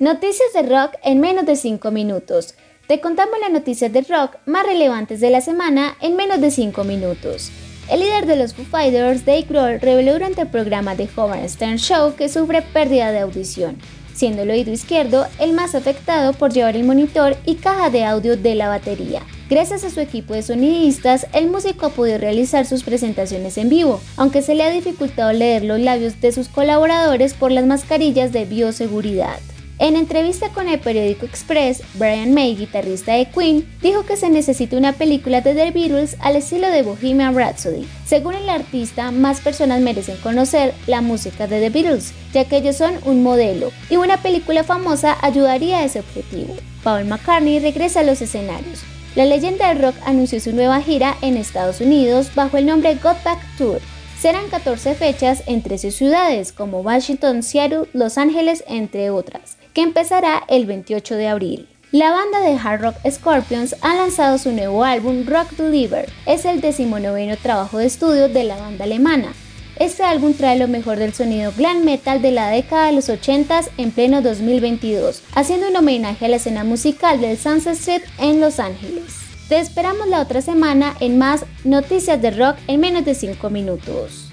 Noticias de rock en menos de 5 minutos. Te contamos las noticias de rock más relevantes de la semana en menos de 5 minutos. El líder de los Foo Fighters, Dave Grohl, reveló durante el programa de Howard Stern Show que sufre pérdida de audición, siendo el oído izquierdo el más afectado por llevar el monitor y caja de audio de la batería. Gracias a su equipo de sonidistas, el músico ha podido realizar sus presentaciones en vivo, aunque se le ha dificultado leer los labios de sus colaboradores por las mascarillas de bioseguridad. En entrevista con el periódico Express, Brian May, guitarrista de Queen, dijo que se necesita una película de The Beatles al estilo de Bohemian Rhapsody. Según el artista, más personas merecen conocer la música de The Beatles, ya que ellos son un modelo, y una película famosa ayudaría a ese objetivo. Paul McCartney regresa a los escenarios. La leyenda del rock anunció su nueva gira en Estados Unidos bajo el nombre Got Back Tour. Serán 14 fechas en 13 ciudades como Washington, Seattle, Los Ángeles, entre otras, que empezará el 28 de abril. La banda de hard rock Scorpions ha lanzado su nuevo álbum Rock Deliver. Es el decimonoveno trabajo de estudio de la banda alemana. Este álbum trae lo mejor del sonido glam metal de la década de los 80s en pleno 2022, haciendo un homenaje a la escena musical del Sunset Street en Los Ángeles. Te esperamos la otra semana en más noticias de rock en menos de 5 minutos.